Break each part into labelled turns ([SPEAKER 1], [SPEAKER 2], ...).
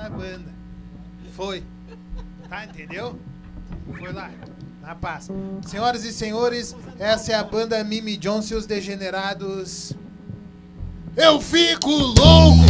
[SPEAKER 1] da banda. Foi. Tá, entendeu? Foi lá. Na paz. Senhoras e senhores, essa é a banda Mimi Johnson e os Degenerados. Eu fico louco!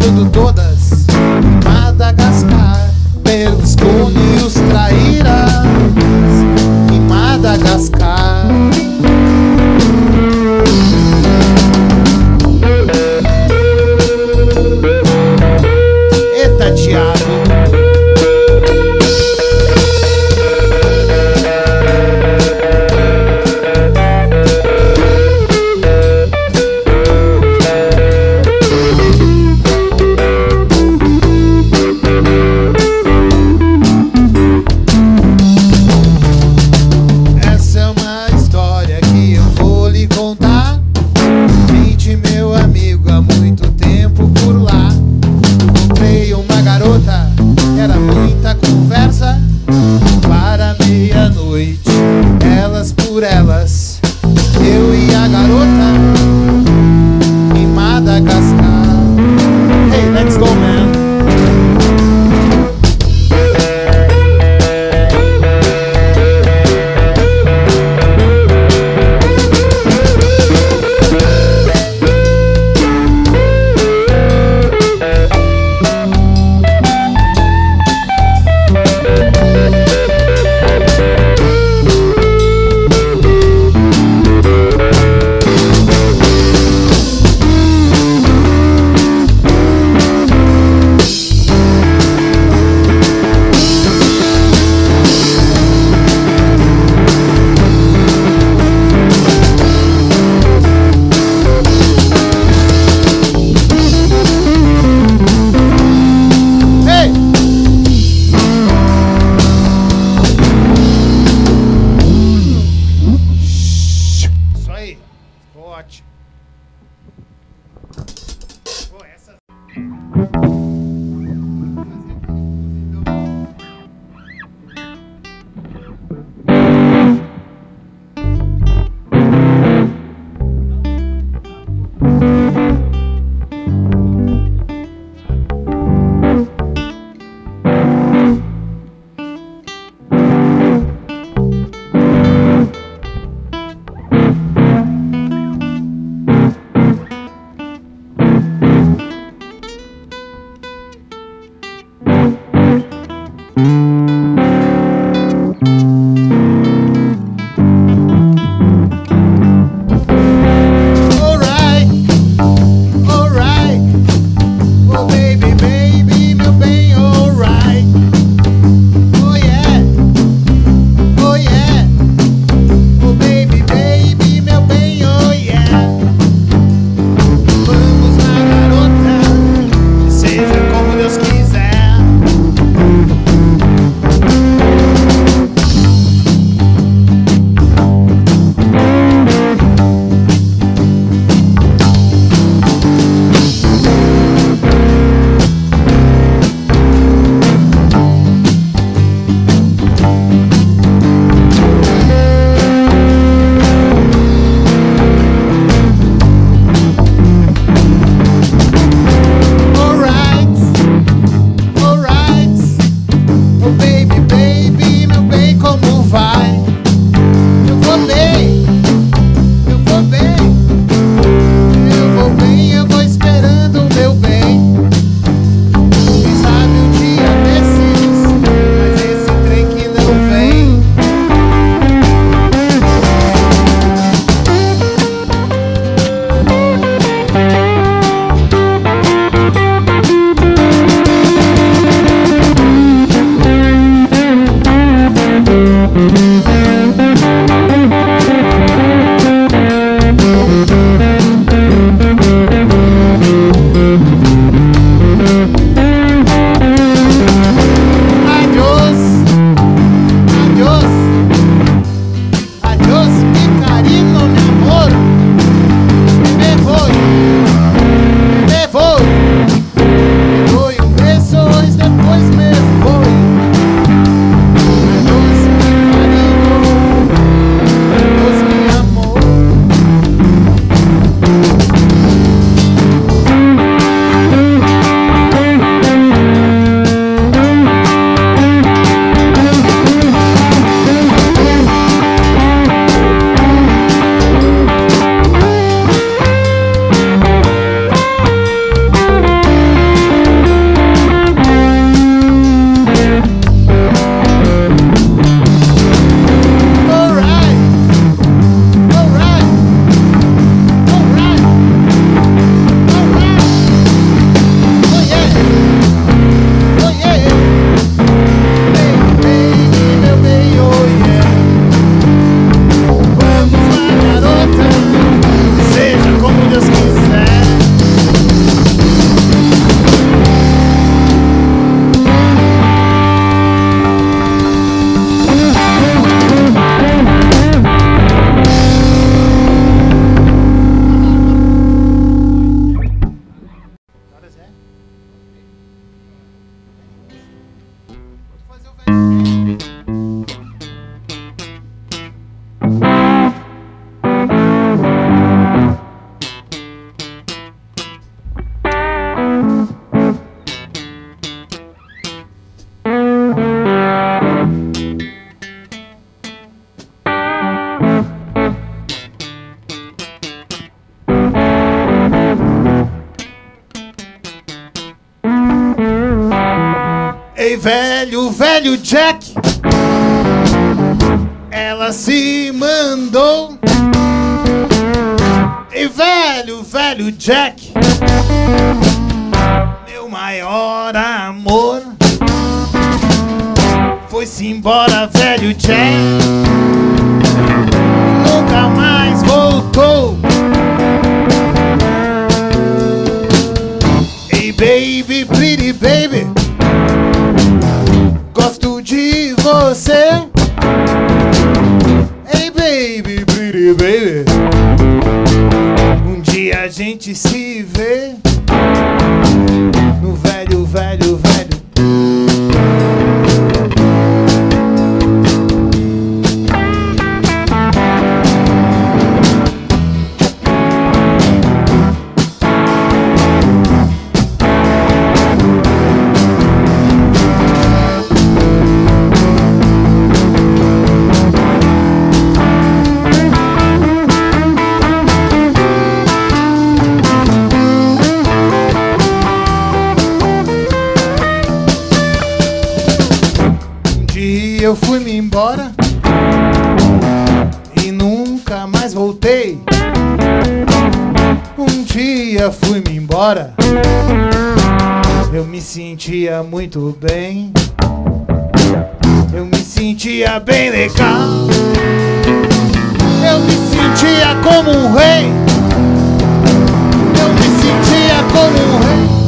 [SPEAKER 1] tudo todas. e a garota. Velho, Jack. Ela se mandou. Ei, velho, velho Jack. Meu maior amor. Foi-se embora, velho Jack. Nunca mais voltou. Ei, baby, pretty baby. Você. Um dia fui me embora, eu me sentia muito bem. Eu me sentia bem legal. Eu me sentia como um rei. Eu me sentia como um rei.